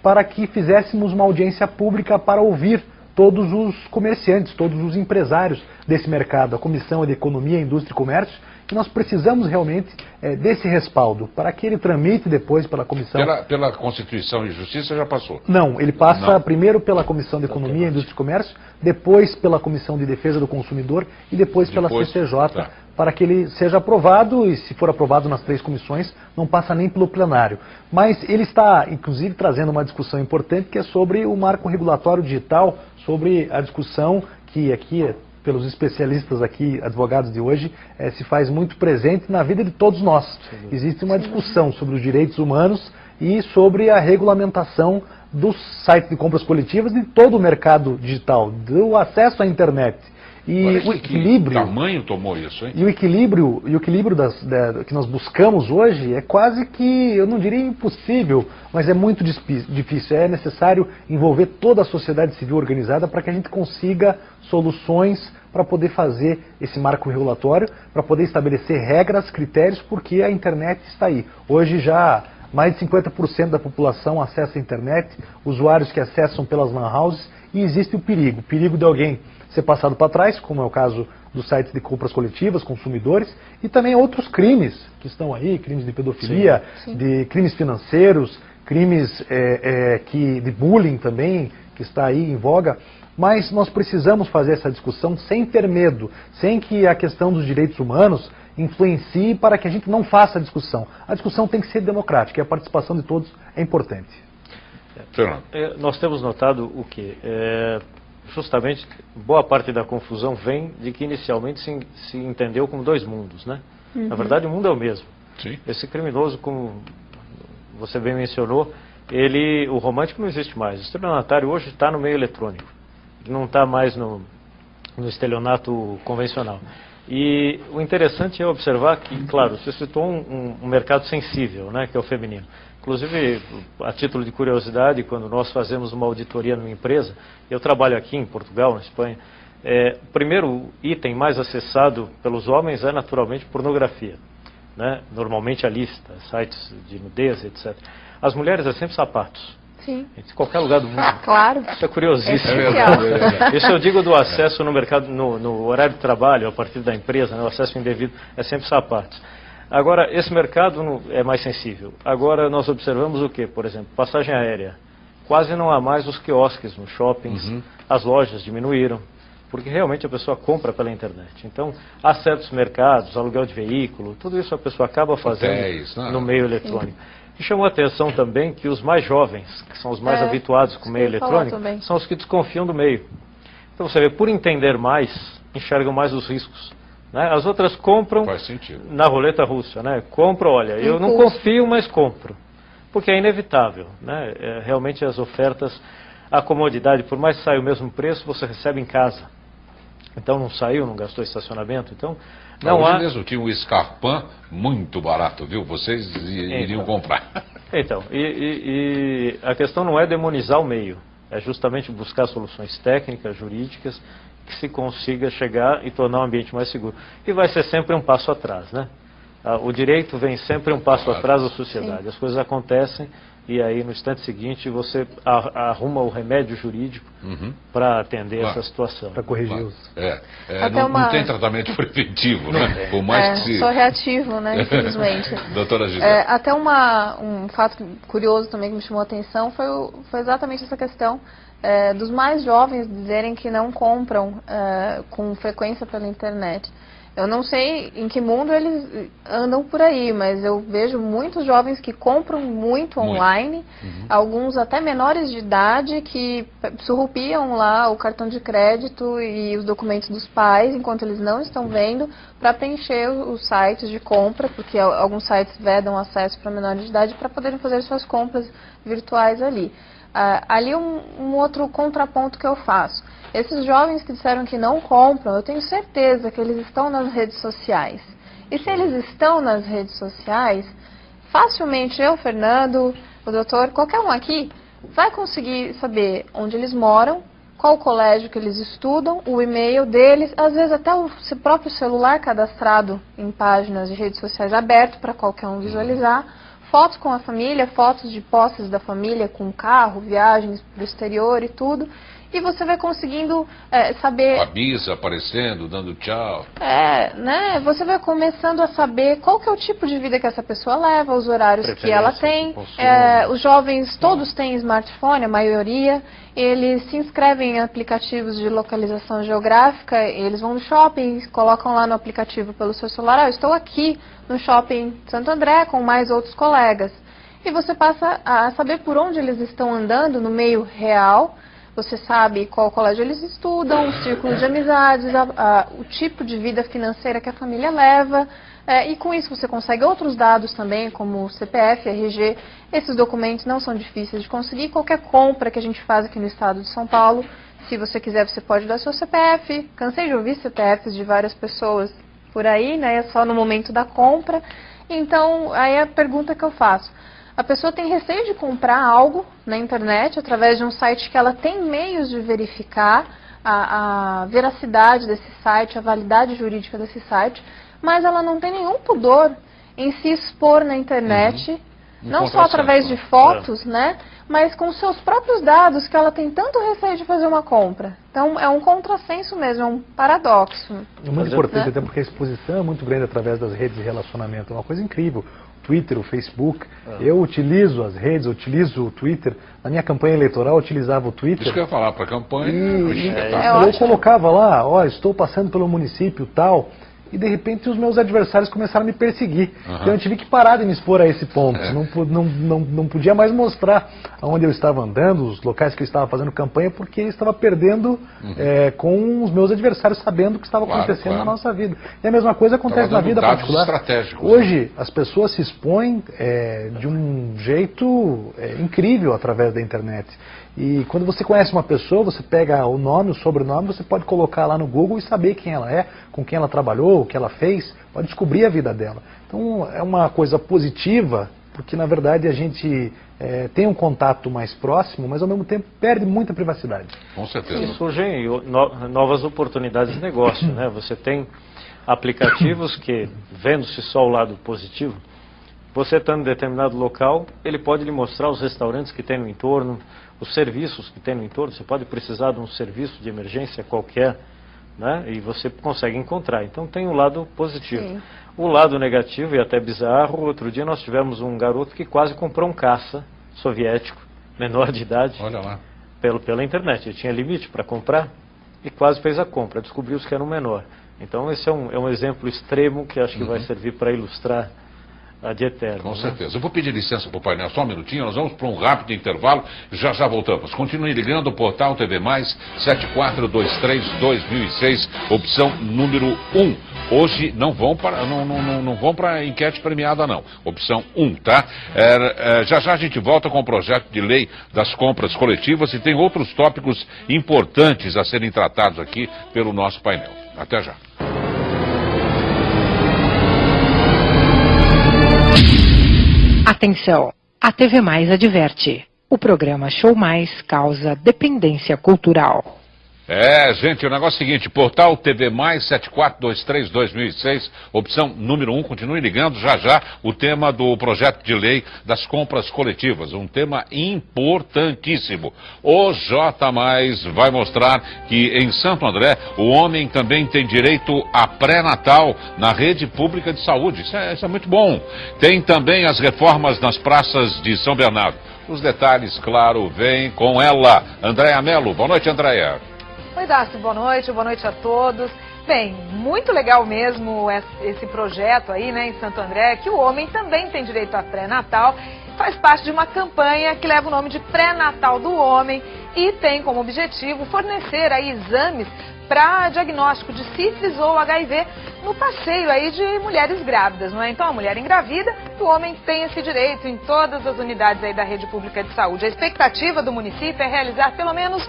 para que fizéssemos uma audiência pública para ouvir todos os comerciantes, todos os empresários desse mercado, a Comissão de Economia, Indústria e Comércio, e nós precisamos realmente é, desse respaldo para que ele tramite depois pela Comissão. Pela, pela, Constituição e Justiça já passou? Não, ele passa Não. primeiro pela Comissão de Economia, Indústria e Comércio, depois pela Comissão de Defesa do Consumidor e depois, depois pela CCJ, tá para que ele seja aprovado e, se for aprovado nas três comissões, não passa nem pelo plenário. Mas ele está, inclusive, trazendo uma discussão importante que é sobre o marco regulatório digital, sobre a discussão que aqui pelos especialistas aqui, advogados de hoje, é, se faz muito presente na vida de todos nós. Existe uma discussão sobre os direitos humanos e sobre a regulamentação dos sites de compras coletivas e de todo o mercado digital, do acesso à internet. E o equilíbrio. Que tamanho tomou isso, hein? E o equilíbrio, e o equilíbrio das, da, que nós buscamos hoje é quase que, eu não diria impossível, mas é muito difícil. É necessário envolver toda a sociedade civil organizada para que a gente consiga soluções para poder fazer esse marco regulatório, para poder estabelecer regras, critérios, porque a internet está aí. Hoje já mais de 50% da população acessa a internet, usuários que acessam pelas lan houses, e existe o perigo, o perigo de alguém ser passado para trás, como é o caso dos sites de compras coletivas, consumidores, e também outros crimes que estão aí, crimes de pedofilia, sim, sim. de crimes financeiros, crimes é, é, que, de bullying também, que está aí em voga. Mas nós precisamos fazer essa discussão sem ter medo, sem que a questão dos direitos humanos influencie para que a gente não faça a discussão. A discussão tem que ser democrática e a participação de todos é importante. É, nós temos notado o que? É, justamente, boa parte da confusão vem de que inicialmente se, se entendeu como dois mundos, né? Uhum. Na verdade, o mundo é o mesmo. Sim. Esse criminoso, como você bem mencionou, ele, o romântico não existe mais. O estelionatário hoje está no meio eletrônico. Ele não está mais no, no estelionato convencional. E o interessante é observar que, claro, você citou um, um, um, mercado sensível, né, que é o feminino. Inclusive, a título de curiosidade, quando nós fazemos uma auditoria numa empresa, eu trabalho aqui em Portugal, na Espanha, é, o primeiro item mais acessado pelos homens é naturalmente pornografia. Né? Normalmente a lista, sites de nudez, etc. As mulheres é sempre sapatos. Sim. Em qualquer lugar do mundo. Ah, claro. Isso é curiosíssimo. É Isso eu digo do acesso no mercado, no, no, horário de trabalho, a partir da empresa, né, o acesso indevido, é sempre sapatos. Agora, esse mercado é mais sensível. Agora, nós observamos o que, por exemplo? Passagem aérea. Quase não há mais os quiosques nos shoppings, uhum. as lojas diminuíram, porque realmente a pessoa compra pela internet. Então, há certos mercados, aluguel de veículo, tudo isso a pessoa acaba fazendo Hotéis, né? no meio eletrônico. E chamou a atenção também que os mais jovens, que são os mais é, habituados com o meio eletrônico, são os que desconfiam do meio. Então você vê, por entender mais, enxergam mais os riscos. Né? As outras compram na roleta russa, né? Compro, olha, eu não confio, mas compro. Porque é inevitável. Né? É, realmente as ofertas, a comodidade, por mais que saia o mesmo preço, você recebe em casa. Então não saiu, não gastou estacionamento. Então não Hoje há... mesmo tinha um Scarpan muito barato, viu? Vocês iriam então, comprar. Então, e, e, e, a questão não é demonizar o meio, é justamente buscar soluções técnicas, jurídicas, que se consiga chegar e tornar o ambiente mais seguro. E vai ser sempre um passo atrás, né? Ah, o direito vem sempre um passo atrás da sociedade. As coisas acontecem e aí no instante seguinte você arruma o remédio jurídico uhum. para atender claro. essa situação. Para corrigir claro. os... É, é, não, uma... não, tem tratamento preventivo, né? É. Por mais é, que se... Só reativo, né, infelizmente. Doutora Gisele. É, até uma, um fato curioso também que me chamou a atenção foi, foi exatamente essa questão é, dos mais jovens dizerem que não compram é, com frequência pela internet. Eu não sei em que mundo eles andam por aí, mas eu vejo muitos jovens que compram muito, muito. online, uhum. alguns até menores de idade que surrupiam lá o cartão de crédito e os documentos dos pais enquanto eles não estão vendo para preencher os sites de compra, porque alguns sites vedam acesso para menores de idade para poderem fazer suas compras virtuais ali. Uh, ali um, um outro contraponto que eu faço. Esses jovens que disseram que não compram, eu tenho certeza que eles estão nas redes sociais. E se eles estão nas redes sociais, facilmente eu, Fernando, o doutor, qualquer um aqui, vai conseguir saber onde eles moram, qual colégio que eles estudam, o e-mail deles, às vezes até o próprio celular cadastrado em páginas de redes sociais aberto para qualquer um visualizar, fotos com a família, fotos de posses da família com carro, viagens para o exterior e tudo e você vai conseguindo é, saber... A Bisa aparecendo, dando tchau. É, né? Você vai começando a saber qual que é o tipo de vida que essa pessoa leva, os horários que ela tem. É, os jovens, todos têm smartphone, a maioria. Eles se inscrevem em aplicativos de localização geográfica, eles vão no shopping, colocam lá no aplicativo pelo seu celular, ah, estou aqui no shopping Santo André com mais outros colegas. E você passa a saber por onde eles estão andando no meio real, você sabe qual colégio eles estudam, o círculo de amizades, a, a, o tipo de vida financeira que a família leva. É, e com isso você consegue outros dados também, como CPF, RG. Esses documentos não são difíceis de conseguir. Qualquer compra que a gente faz aqui no estado de São Paulo, se você quiser, você pode dar seu CPF. Cansei de ouvir CPFs de várias pessoas por aí, né? É só no momento da compra. Então, aí é a pergunta que eu faço. A pessoa tem receio de comprar algo na internet através de um site que ela tem meios de verificar a, a veracidade desse site, a validade jurídica desse site, mas ela não tem nenhum pudor em se expor na internet, uhum. não só através de fotos, é. né? Mas com seus próprios dados que ela tem tanto receio de fazer uma compra. Então é um contrassenso mesmo, é um paradoxo. É muito importante, né? até porque a exposição é muito grande através das redes de relacionamento. É uma coisa incrível. Twitter, o Facebook. Ah. Eu utilizo as redes, utilizo o Twitter. Na minha campanha eleitoral eu utilizava o Twitter. Isso que eu ia falar, para a campanha. E, e, é, eu colocava lá, ó, estou passando pelo município tal. E de repente os meus adversários começaram a me perseguir. Uhum. Então eu tive que parar de me expor a esse ponto. É. Não, não, não, não podia mais mostrar onde eu estava andando, os locais que eu estava fazendo campanha, porque estava perdendo uhum. é, com os meus adversários sabendo o que estava claro, acontecendo claro. na nossa vida. E a mesma coisa acontece na vida particular. Né? Hoje as pessoas se expõem é, de um jeito é, incrível através da internet. E quando você conhece uma pessoa, você pega o nome, o sobrenome, você pode colocar lá no Google e saber quem ela é, com quem ela trabalhou, o que ela fez, pode descobrir a vida dela. Então é uma coisa positiva, porque na verdade a gente é, tem um contato mais próximo, mas ao mesmo tempo perde muita privacidade. Com certeza. E surgem novas oportunidades de negócio, né? Você tem aplicativos que, vendo-se só o lado positivo, você estando em determinado local, ele pode lhe mostrar os restaurantes que tem no entorno, os serviços que tem no entorno. Você pode precisar de um serviço de emergência qualquer, né? E você consegue encontrar. Então tem o um lado positivo. Sim. O lado negativo, e até bizarro, outro dia nós tivemos um garoto que quase comprou um caça soviético, menor de idade, Olha lá. Pelo, pela internet. Ele tinha limite para comprar e quase fez a compra. Descobriu-se que era um menor. Então esse é um, é um exemplo extremo que acho que uhum. vai servir para ilustrar de eterno. Com né? certeza. Eu vou pedir licença para o painel só um minutinho, nós vamos para um rápido intervalo, já já voltamos. Continue ligando o portal TV Mais 7423-2006, opção número 1. Hoje não vão para não, não, não vão para enquete premiada não. Opção 1, tá? É, é, já já a gente volta com o projeto de lei das compras coletivas e tem outros tópicos importantes a serem tratados aqui pelo nosso painel. Até já. Atenção! A TV Mais adverte. O programa Show Mais causa dependência cultural. É, gente, o negócio é o seguinte, portal TV Mais 7423-2006, opção número 1, continue ligando já já o tema do projeto de lei das compras coletivas, um tema importantíssimo. O J Mais vai mostrar que em Santo André o homem também tem direito a pré-natal na rede pública de saúde, isso é, isso é muito bom. Tem também as reformas nas praças de São Bernardo. Os detalhes, claro, vêm com ela, Andréia Melo. Boa noite, Andréia. Oi, Darcy, boa noite, boa noite a todos. Bem, muito legal mesmo esse projeto aí, né, em Santo André, que o homem também tem direito a pré-natal. Faz parte de uma campanha que leva o nome de Pré-Natal do Homem e tem como objetivo fornecer aí exames para diagnóstico de sífilis ou HIV no passeio aí de mulheres grávidas, não é? Então a mulher engravida, o homem tem esse direito em todas as unidades aí da rede pública de saúde. A expectativa do município é realizar pelo menos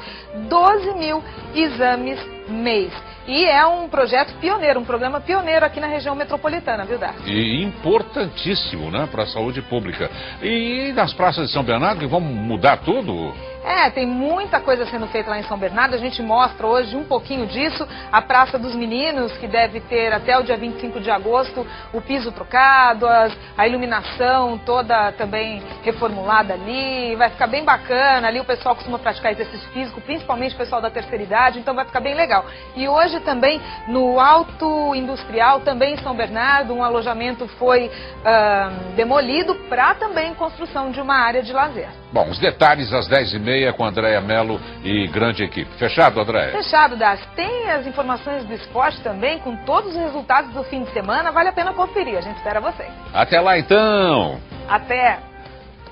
12 mil exames mês. E é um projeto pioneiro, um programa pioneiro aqui na região metropolitana, viu, Dar? E importantíssimo, né, para a saúde pública. E nas praças de São Bernardo, que vão mudar tudo? É, tem muita coisa sendo feita lá em São Bernardo. A gente mostra hoje um pouquinho disso. A Praça dos Meninos, que deve ter até o dia 25 de agosto o piso trocado, as, a iluminação toda também reformulada ali. Vai ficar bem bacana. Ali o pessoal costuma praticar exercício físico, principalmente o pessoal da terceira idade, então vai ficar bem legal. E hoje também no Alto Industrial, também em São Bernardo, um alojamento foi uh, demolido para também construção de uma área de lazer. Bom, os detalhes às 10h30 com Andréia Mello e grande equipe. Fechado, Andréia? Fechado, Das. Tem as informações do esporte também, com todos os resultados do fim de semana. Vale a pena conferir. A gente espera vocês. Até lá, então. Até.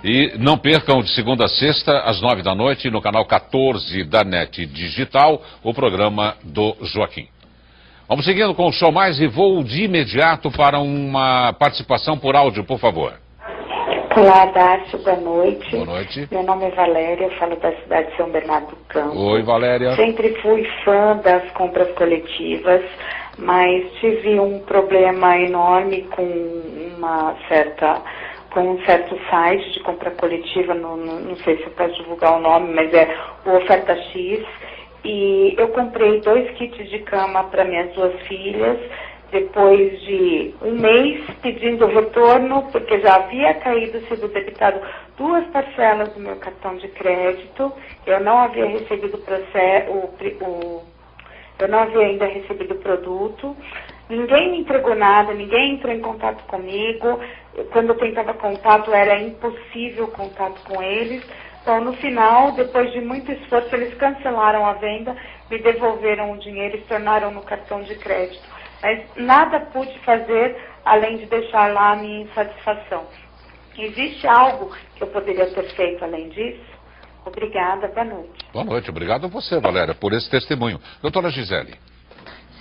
E não percam de segunda a sexta, às nove da noite, no canal 14 da NET Digital, o programa do Joaquim. Vamos seguindo com o show mais e vou de imediato para uma participação por áudio, por favor. Olá, Dácio, boa noite. Boa noite. Meu nome é Valéria, eu falo da cidade de São Bernardo do Campo. Oi, Valéria. Sempre fui fã das compras coletivas, mas tive um problema enorme com uma certa com um certo site de compra coletiva, não, não, não sei se eu posso divulgar o nome, mas é o Oferta X, e eu comprei dois kits de cama para minhas duas filhas, depois de um mês pedindo retorno, porque já havia caído, sido debitado duas parcelas do meu cartão de crédito, eu não havia recebido o, o eu não havia ainda recebido o produto, ninguém me entregou nada, ninguém entrou em contato comigo, quando eu tentava contato era impossível contato com eles, então no final, depois de muito esforço, eles cancelaram a venda, me devolveram o dinheiro e tornaram no cartão de crédito. Mas nada pude fazer além de deixar lá a minha insatisfação. Existe algo que eu poderia ter feito além disso? Obrigada, boa noite. Boa noite, obrigado a você, Valéria, por esse testemunho. Doutora Gisele.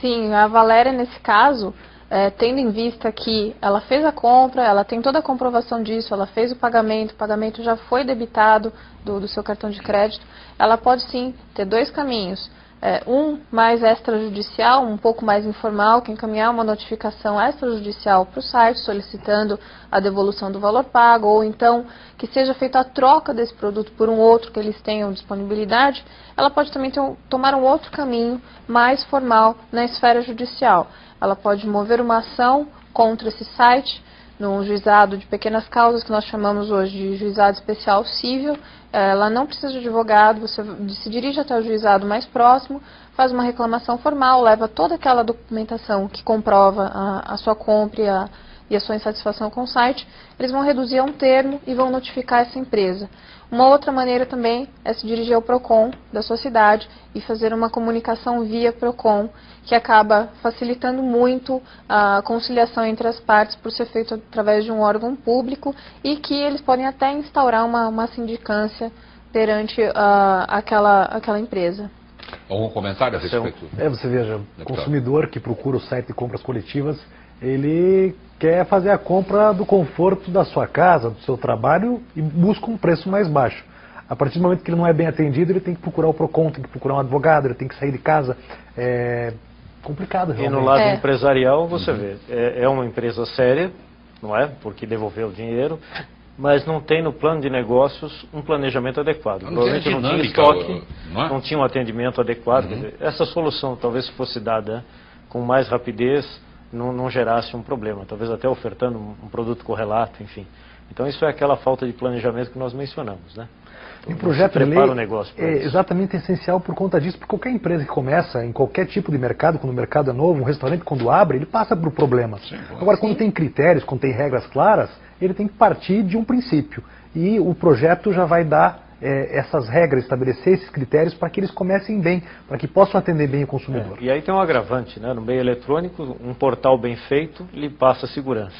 Sim, a Valéria, nesse caso, é, tendo em vista que ela fez a compra, ela tem toda a comprovação disso, ela fez o pagamento, o pagamento já foi debitado do, do seu cartão de crédito, ela pode sim ter dois caminhos é, um mais extrajudicial, um pouco mais informal, que encaminhar uma notificação extrajudicial para o site solicitando a devolução do valor pago, ou então que seja feita a troca desse produto por um outro que eles tenham disponibilidade, ela pode também ter, tomar um outro caminho mais formal na esfera judicial. Ela pode mover uma ação contra esse site no juizado de pequenas causas, que nós chamamos hoje de juizado especial civil, ela não precisa de advogado, você se dirige até o juizado mais próximo, faz uma reclamação formal, leva toda aquela documentação que comprova a, a sua compra e a, e a sua insatisfação com o site, eles vão reduzir a um termo e vão notificar essa empresa. Uma outra maneira também é se dirigir ao PROCON da sua cidade e fazer uma comunicação via PROCON, que acaba facilitando muito a conciliação entre as partes por ser feito através de um órgão público e que eles podem até instaurar uma, uma sindicância perante uh, aquela, aquela empresa. Algum comentário a respeito? É, você veja, consumidor que procura o site de compras coletivas, ele quer fazer a compra do conforto da sua casa, do seu trabalho e busca um preço mais baixo. A partir do momento que ele não é bem atendido, ele tem que procurar o PROCON, tem que procurar um advogado, ele tem que sair de casa. É complicado, realmente. E no lado é. empresarial, você uhum. vê, é, é uma empresa séria, não é? Porque devolveu o dinheiro, mas não tem no plano de negócios um planejamento adequado. Não Provavelmente não tinha estoque, não, é? não, tinha um atendimento adequado. Uhum. Dizer, essa solução talvez fosse dada com mais rapidez, não, não gerasse um problema, talvez até ofertando um, um produto correlato, enfim. Então isso é aquela falta de planejamento que nós mencionamos, né? E o projeto de lei o negócio é exatamente essencial por conta disso, porque qualquer empresa que começa em qualquer tipo de mercado, quando o mercado é novo, um restaurante quando abre, ele passa por problemas. Sim, Agora, sim. quando tem critérios, quando tem regras claras, ele tem que partir de um princípio. E o projeto já vai dar é, essas regras, estabelecer esses critérios para que eles comecem bem, para que possam atender bem o consumidor. É, e aí tem um agravante, né? no meio eletrônico, um portal bem feito lhe passa segurança.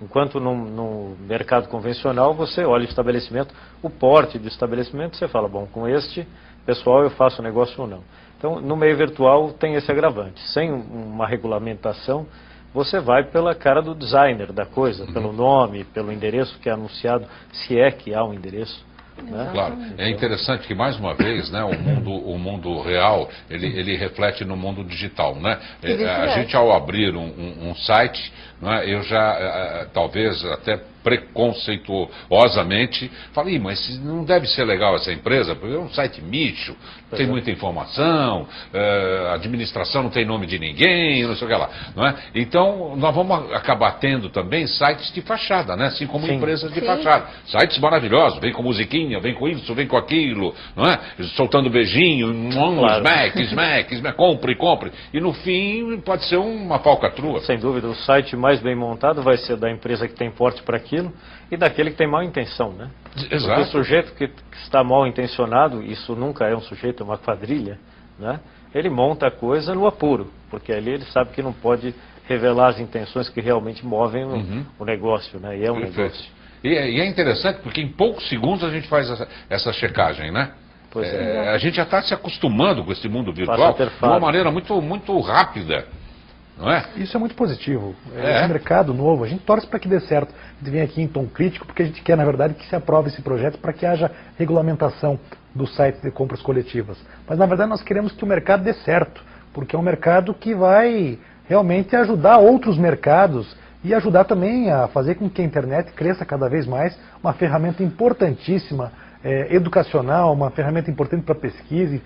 Enquanto no, no, mercado convencional você olha o estabelecimento, o porte do estabelecimento, você fala, bom, com este pessoal eu faço negócio ou não. Então, no meio virtual tem esse agravante. Sem uma regulamentação, você vai pela cara do designer da coisa, uhum. pelo nome, pelo endereço que é anunciado, se é que há um endereço. Né? Claro, é interessante que mais uma vez, né, o mundo, o mundo real ele, ele reflete no mundo digital, né? É, a gente ao abrir um, um, um site, né, eu já é, é, talvez até preconceituosamente, falei, mas não deve ser legal essa empresa, porque é um site micho, tem é. muita informação, é, a administração não tem nome de ninguém, não sei o que lá. Não é? Então, nós vamos acabar tendo também sites de fachada, né? assim como Sim. empresas de Sim. fachada. Sites maravilhosos, vem com musiquinha, vem com isso, vem com aquilo, não é? soltando beijinho, claro. smack, smack, smack, compre, compre. E no fim pode ser uma falcatrua. Sem dúvida, o site mais bem montado vai ser da empresa que tem porte para aquilo e daquele que tem mal intenção, né? Exato. Porque o sujeito que, que está mal intencionado, isso nunca é um sujeito, é uma quadrilha, né? Ele monta a coisa no apuro, porque ali ele sabe que não pode revelar as intenções que realmente movem o, uhum. o negócio, né? E é um Perfeito. negócio. E é, e é, interessante porque em poucos segundos a gente faz essa, essa checagem, né? É, a gente já está se acostumando com esse mundo virtual de uma maneira muito, muito rápida. Não é? Isso é muito positivo. É, é. um mercado novo. A gente torce para que dê certo. A gente vem aqui em tom crítico porque a gente quer, na verdade, que se aprove esse projeto para que haja regulamentação do site de compras coletivas. Mas, na verdade, nós queremos que o mercado dê certo, porque é um mercado que vai realmente ajudar outros mercados e ajudar também a fazer com que a internet cresça cada vez mais, uma ferramenta importantíssima, é, educacional, uma ferramenta importante para pesquisa,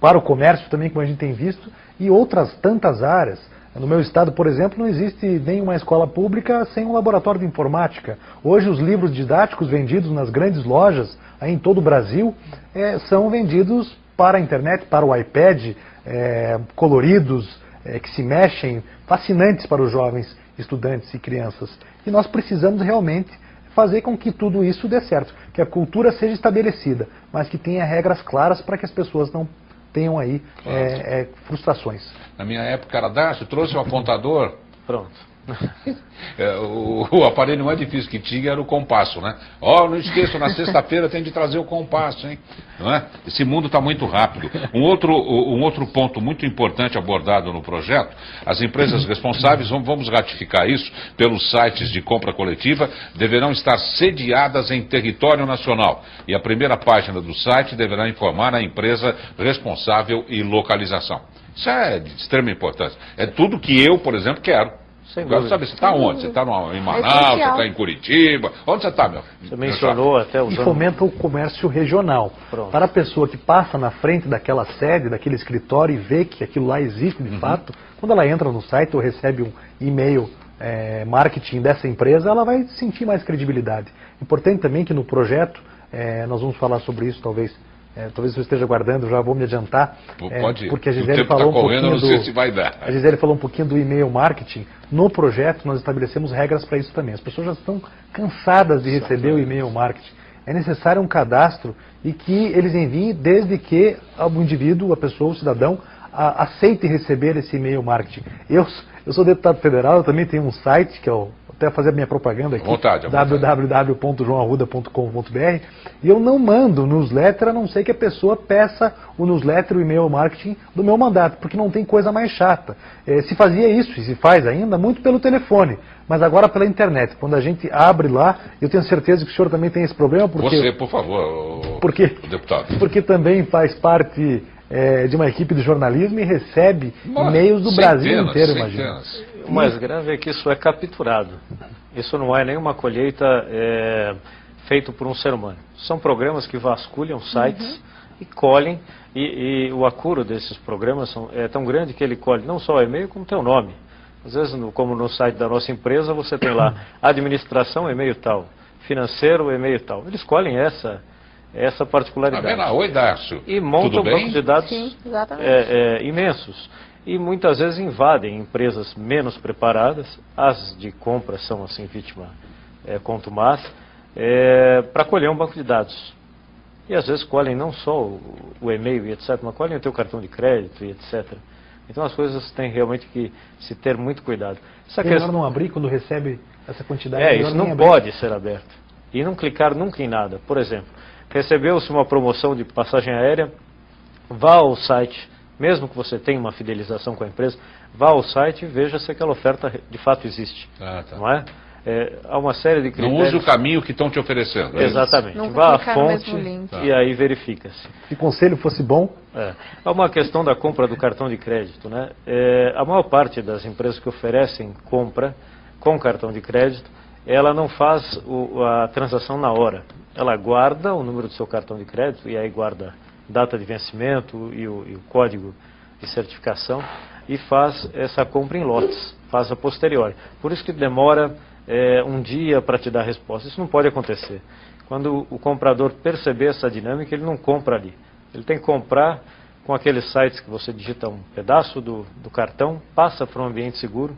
para o comércio também, como a gente tem visto, e outras tantas áreas. No meu estado, por exemplo, não existe nenhuma escola pública sem um laboratório de informática. Hoje, os livros didáticos vendidos nas grandes lojas, em todo o Brasil, é, são vendidos para a internet, para o iPad, é, coloridos, é, que se mexem, fascinantes para os jovens estudantes e crianças. E nós precisamos realmente fazer com que tudo isso dê certo, que a cultura seja estabelecida, mas que tenha regras claras para que as pessoas não tenham aí é, é, frustrações. Na minha época era Darcio, trouxe o apontador. Pronto. É, o, o, aparelho mais difícil que tinha era o compasso, né? Ó, oh, não esqueça, na sexta-feira tem de trazer o compasso, hein? Não é? Esse mundo está muito rápido. Um outro, um outro ponto muito importante abordado no projeto, as empresas responsáveis, vamos ratificar isso, pelos sites de compra coletiva, deverão estar sediadas em território nacional. E a primeira página do site deverá informar a empresa responsável e localização. Isso é de extrema importância. É tudo que eu, por exemplo, quero. Sem eu quero saber, você está onde? Você está em é Manaus, você está em Curitiba? Onde você está, meu? Você mencionou até o. E fomenta o comércio regional. Pronto. Para a pessoa que passa na frente daquela sede, daquele escritório e vê que aquilo lá existe de uhum. fato, quando ela entra no site ou recebe um e-mail é, marketing dessa empresa, ela vai sentir mais credibilidade. Importante também que no projeto, é, nós vamos falar sobre isso talvez é, talvez você esteja guardando, já vou me adiantar. Pode é, porque a Gisele falou tá um pouquinho não sei do, se vai dar. A Gisele falou um pouquinho do e-mail marketing. No projeto nós estabelecemos regras para isso também. As pessoas já estão cansadas de receber o e-mail marketing. É necessário um cadastro e que eles enviem desde que o indivíduo, a pessoa, o cidadão, a, aceite receber esse e-mail marketing. Eu, eu sou deputado federal, eu também tenho um site que é o até fazer a minha propaganda aqui, www.joaoarruda.com.br, e eu não mando newsletter a não ser que a pessoa peça o newsletter, o e-mail marketing do meu mandato, porque não tem coisa mais chata. É, se fazia isso, e se faz ainda, muito pelo telefone, mas agora pela internet. Quando a gente abre lá, eu tenho certeza que o senhor também tem esse problema, porque... Você, por favor, porque, deputado. Porque também faz parte é, de uma equipe de jornalismo e recebe e-mails do Brasil inteiro, imagina. O mais grave é que isso é capturado. Isso não é nenhuma colheita é, feita por um ser humano. São programas que vasculham sites uhum. e colhem, e, e, o acuro desses programas são, é tão grande que ele colhe não só o e-mail, como teu nome. Às vezes, no, como no site da nossa empresa, você tem lá administração, e-mail tal, financeiro, e-mail tal. Eles colhem essa essa particularidade. Tá Oi, Darcio. E montam bancos de dados Sim, é, é, imensos. E muitas vezes invadem empresas menos preparadas, as de compra são assim vítima é, contumaz, é, para colher um banco de dados. E às vezes colhem não só o, o e-mail e etc., mas colhem o teu cartão de crédito e etc. Então as coisas têm realmente que se ter muito cuidado. Essa é questão... não abrir quando recebe essa quantidade? É, isso não pode ser aberto. E não clicar nunca em nada. Por exemplo, recebeu-se uma promoção de passagem aérea, vá ao site, mesmo que você tenha uma fidelização com a empresa, vá ao site e veja se aquela oferta de fato existe. Ah, tá. Não é? É, há uma série de critérios. Não use o caminho que estão te oferecendo. É Exatamente. Não Vá à fonte e aí verifica-se. Se o conselho fosse bom. É. Há uma questão da compra do cartão de crédito. Né? É, a maior parte das empresas que oferecem compra com cartão de crédito, ela não faz o, a transação na hora ela guarda o número do seu cartão de crédito e aí guarda data de vencimento e o, e o código de certificação e faz essa compra em lotes, faz a posteriori. Por isso que demora é, um dia para te dar a resposta. Isso não pode acontecer. Quando o comprador perceber essa dinâmica, ele não compra ali. Ele tem que comprar com aqueles sites que você digita um pedaço do, do cartão, passa para um ambiente seguro,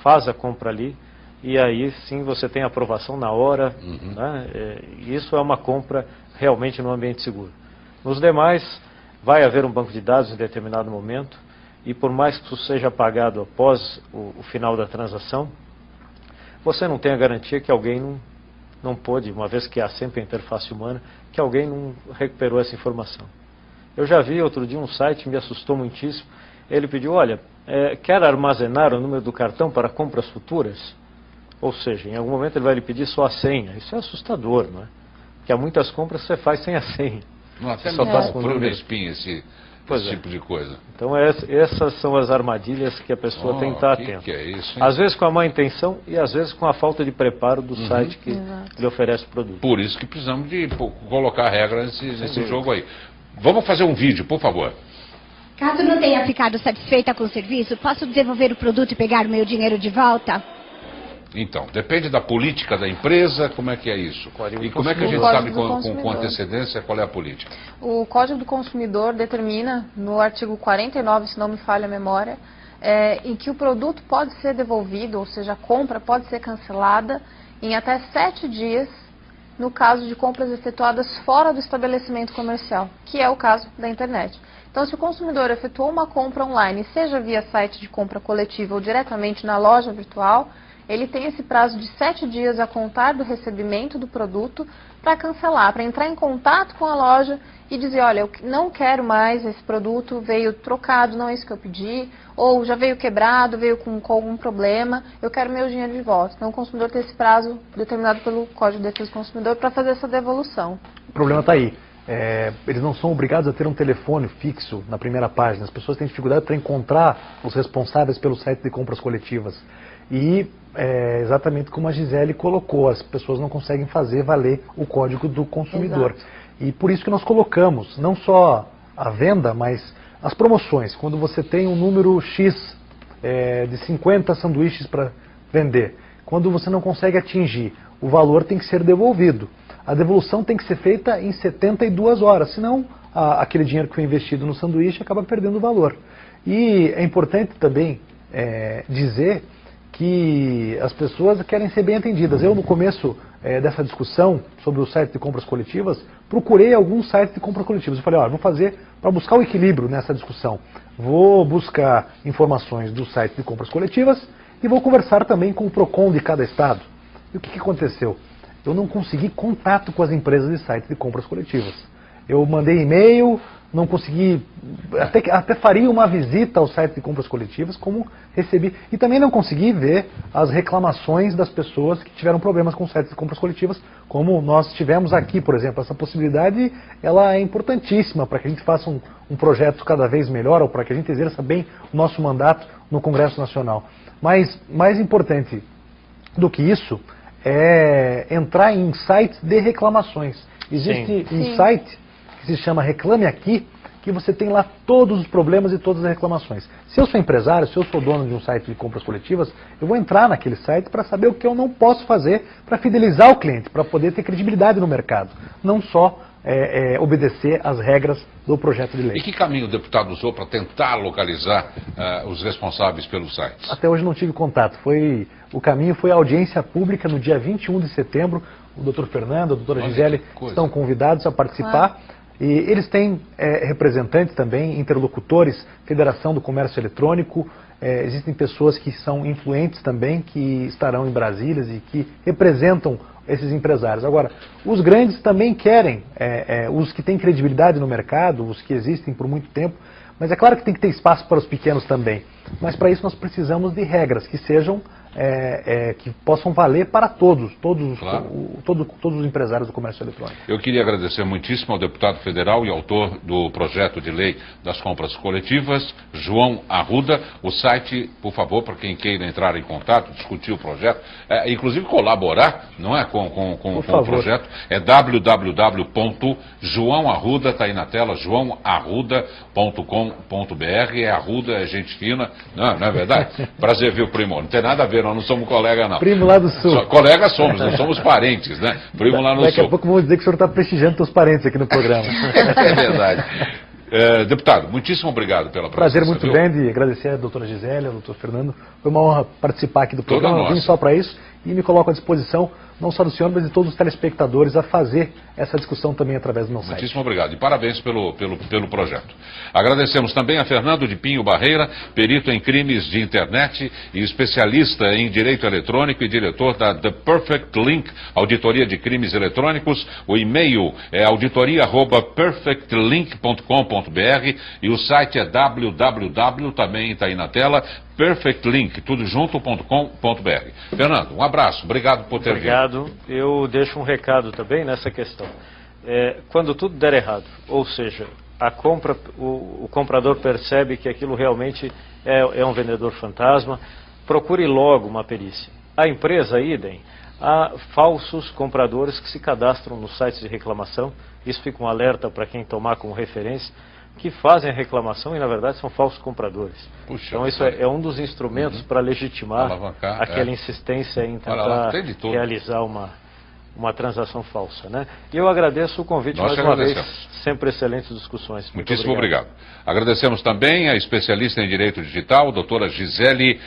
faz a compra ali e aí sim você tem aprovação na hora. Uhum. Né? É, isso é uma compra realmente no ambiente seguro. Nos demais, vai haver um banco de dados em determinado momento e por mais que isso seja pagado após o, o final da transação, você não tem a garantia que alguém não, não pôde, uma vez que há sempre a interface humana, que alguém não recuperou essa informação. Eu já vi outro dia um site, me assustou muitíssimo, ele pediu, olha, é, quer armazenar o número do cartão para compras futuras? Ou seja, em algum momento ele vai lhe pedir só a senha. Isso é assustador, não é? Porque há muitas compras que você faz sem a senha. Não, até só passa por um espinho esse, esse é. tipo de coisa. Então essas são as armadilhas que a pessoa oh, tem que estar atenta. Que é isso, às vezes com a má intenção e às vezes com a falta de preparo do uhum. site que Exato. lhe oferece o produto. Por isso que precisamos de colocar regras nesse, nesse jogo aí. Vamos fazer um vídeo, por favor. Caso não tenha ficado satisfeita com o serviço, posso devolver o produto e pegar o meu dinheiro de volta? Então, depende da política da empresa, como é que é isso? E como é que a gente sabe com, com, com, antecedência qual é a política? O Código do Consumidor determina, no artigo 49, se não me falha a memória, é, em que o produto pode ser devolvido, ou seja, a compra pode ser cancelada em até sete dias no caso de compras efetuadas fora do estabelecimento comercial, que é o caso da internet. Então, se o consumidor efetuou uma compra online, seja via site de compra coletiva ou diretamente na loja virtual, ele tem esse prazo de sete dias a contar do recebimento do produto para cancelar, para entrar em contato com a loja e dizer, olha, eu não quero mais esse produto, veio trocado, não é isso que eu pedi, ou já veio quebrado, veio com, com algum problema, eu quero meu dinheiro de volta. Então o consumidor tem esse prazo determinado pelo Código de Defesa do Consumidor para fazer essa devolução. O problema está aí. É, eles não são obrigados a ter um telefone fixo na primeira página. As pessoas têm dificuldade para encontrar os responsáveis pelo site de compras coletivas. E é, exatamente como a Gisele colocou, as pessoas não conseguem fazer valer o código do consumidor. Exato. E por isso que nós colocamos não só a venda, mas as promoções. Quando você tem um número X é, de 50 sanduíches para vender, quando você não consegue atingir, o valor tem que ser devolvido. A devolução tem que ser feita em 72 horas, senão a, aquele dinheiro que foi investido no sanduíche acaba perdendo o valor. E é importante também é, dizer que as pessoas querem ser bem atendidas. Eu, no começo é, dessa discussão sobre o site de compras coletivas, procurei alguns sites de compras coletivas. Eu falei, ó, vou fazer para buscar o equilíbrio nessa discussão. Vou buscar informações do site de compras coletivas e vou conversar também com o PROCON de cada estado. E o que, que aconteceu? Eu não consegui contato com as empresas de sites de compras coletivas. Eu mandei e-mail, não consegui, até, até faria uma visita ao site de compras coletivas, como recebi. E também não consegui ver as reclamações das pessoas que tiveram problemas com sites de compras coletivas, como nós tivemos aqui, por exemplo. Essa possibilidade ela é importantíssima para que a gente faça um, um projeto cada vez melhor, ou para que a gente exerça bem o nosso mandato no Congresso Nacional. Mas mais importante do que isso é entrar em sites de reclamações. Existe Sim. um Sim. site que se chama Reclame Aqui, que você tem lá todos os problemas e todas as reclamações. Se eu sou empresário, se eu sou dono de um site de compras coletivas, eu vou entrar naquele site para saber o que eu não posso fazer para fidelizar o cliente, para poder ter credibilidade no mercado, não só é, é, obedecer às regras do projeto de lei. E que caminho o deputado usou para tentar localizar uh, os responsáveis pelos sites? Até hoje não tive contato. Foi, o caminho foi a audiência pública no dia 21 de setembro. O doutor Fernando, a doutora Olha Gisele estão convidados a participar. Ah e eles têm é, representantes também, interlocutores, Federação do Comércio Eletrônico, é, existem pessoas que são influentes também, que estarão em Brasília e que representam esses empresários. Agora, os grandes também querem, é, é, os que têm credibilidade no mercado, os que existem por muito tempo, mas é claro que tem que ter espaço para os pequenos também. Mas para isso nós precisamos de regras que sejam é, é, que possam valer para todos, todos, claro. o, todo, todos os empresários do comércio eletrônico. Eu queria agradecer muitíssimo ao deputado federal e autor do projeto de lei das compras coletivas, João Arruda. O site, por favor, para quem queira entrar em contato, discutir o projeto, é, inclusive colaborar, não é, com, com, com, com o projeto, é www.joãoarruda, está aí na tela, joãoarruda.com.br. É Arruda, é gente fina, não, não é verdade? Prazer, viu, primo? Não tem nada a ver nós não somos colega, não. Primo lá do sul. Só, colega somos, não somos parentes, né? Primo lá no Daqui sul. Daqui a pouco vamos dizer que o senhor está prestigiando os parentes aqui no programa. é verdade. É, deputado, muitíssimo obrigado pela presença. Prazer muito viu? grande, agradecer a doutora Gisele, ao doutor Fernando. Foi uma honra participar aqui do programa. Vim só para isso e me coloco à disposição não só do senhor, mas de todos os telespectadores, a fazer essa discussão também através do meu site. Muitíssimo obrigado e parabéns pelo, pelo, pelo projeto. Agradecemos também a Fernando de Pinho Barreira, perito em crimes de internet e especialista em direito eletrônico e diretor da The Perfect Link, auditoria de crimes eletrônicos. O e-mail é auditoria.perfectlink.com.br e o site é www, também está aí na tela, perfectlink, tudo junto.com.br. Fernando, um abraço, obrigado por ter obrigado. vindo. Obrigado. Eu deixo um recado também nessa questão. É, quando tudo der errado, ou seja, a compra, o, o comprador percebe que aquilo realmente é, é, um vendedor fantasma, procure logo uma perícia. A empresa, idem, há falsos compradores que se cadastram nos sites de reclamação, isso fica um alerta para quem tomar como referência, que fazem a reclamação e, na verdade, são falsos compradores. Puxa, então, isso é, é, um dos instrumentos uhum. para legitimar Alavancar, aquela é. insistência em tentar realizar uma, uma transação falsa. Né? E eu agradeço o convite Nós mais uma vez. Sempre excelentes discussões. Muitíssimo obrigado. obrigado. Agradecemos também a especialista em Direito Digital, doutora Gisele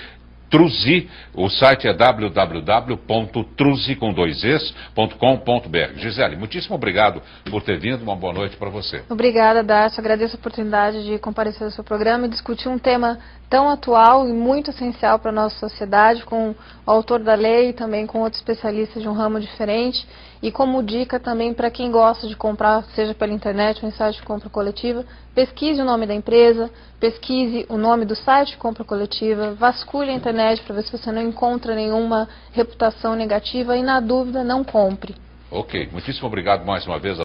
Truzi, o site é www.truzi.com.br. Gisele, muitíssimo obrigado por ter vindo, uma boa noite para você. Obrigada, Dácio, agradeço a oportunidade de comparecer ao seu programa e discutir um tema tão atual e muito essencial para a nossa sociedade, com o autor da lei e também com outros especialistas de um ramo diferente. E como dica também para quem gosta de comprar, seja pela internet ou em site de compra coletiva, pesquise o nome da empresa, pesquise o nome do site de compra coletiva, vasculhe a internet para ver se você não encontra nenhuma reputação negativa e, na dúvida, não compre. Ok, muitíssimo obrigado mais uma vez.